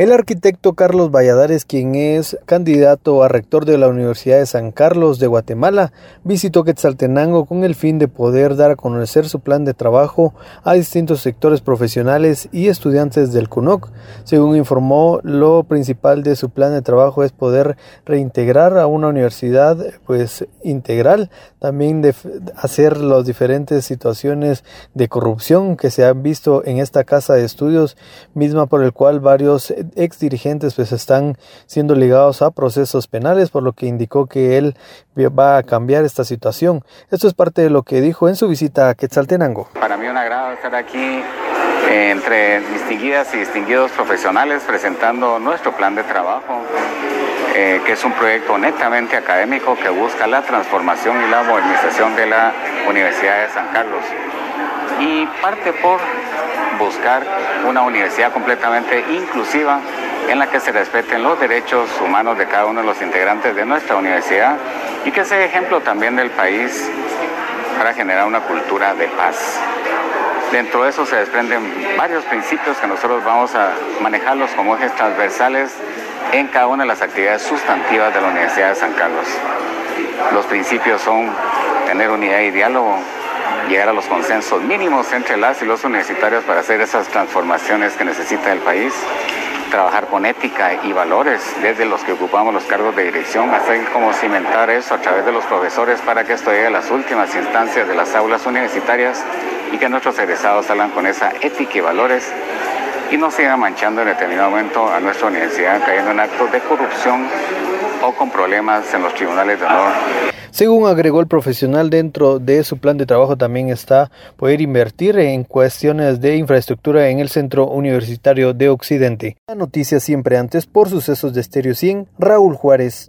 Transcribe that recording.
El arquitecto Carlos Valladares, quien es candidato a rector de la Universidad de San Carlos de Guatemala, visitó Quetzaltenango con el fin de poder dar a conocer su plan de trabajo a distintos sectores profesionales y estudiantes del CUNOC. Según informó, lo principal de su plan de trabajo es poder reintegrar a una universidad pues integral, también de hacer las diferentes situaciones de corrupción que se han visto en esta casa de estudios, misma por el cual varios ex dirigentes pues están siendo ligados a procesos penales, por lo que indicó que él va a cambiar esta situación. Esto es parte de lo que dijo en su visita a Quetzaltenango. Para mí un agrado estar aquí eh, entre distinguidas y distinguidos profesionales presentando nuestro plan de trabajo, eh, que es un proyecto netamente académico que busca la transformación y la modernización de la Universidad de San Carlos. Y parte por buscar una universidad completamente inclusiva en la que se respeten los derechos humanos de cada uno de los integrantes de nuestra universidad y que sea ejemplo también del país para generar una cultura de paz. Dentro de eso se desprenden varios principios que nosotros vamos a manejarlos como ejes transversales en cada una de las actividades sustantivas de la Universidad de San Carlos. Los principios son tener unidad y diálogo, llegar a los consensos mínimos entre las y los universitarios para hacer esas transformaciones que necesita el país, trabajar con ética y valores desde los que ocupamos los cargos de dirección, así como cimentar eso a través de los profesores para que esto llegue a las últimas instancias de las aulas universitarias y que nuestros egresados salgan con esa ética y valores y no sigan manchando en determinado momento a nuestra universidad cayendo en actos de corrupción o con problemas en los tribunales de honor. Según agregó el profesional, dentro de su plan de trabajo también está poder invertir en cuestiones de infraestructura en el Centro Universitario de Occidente. La noticia siempre antes por sucesos de Estéreo 100, Raúl Juárez.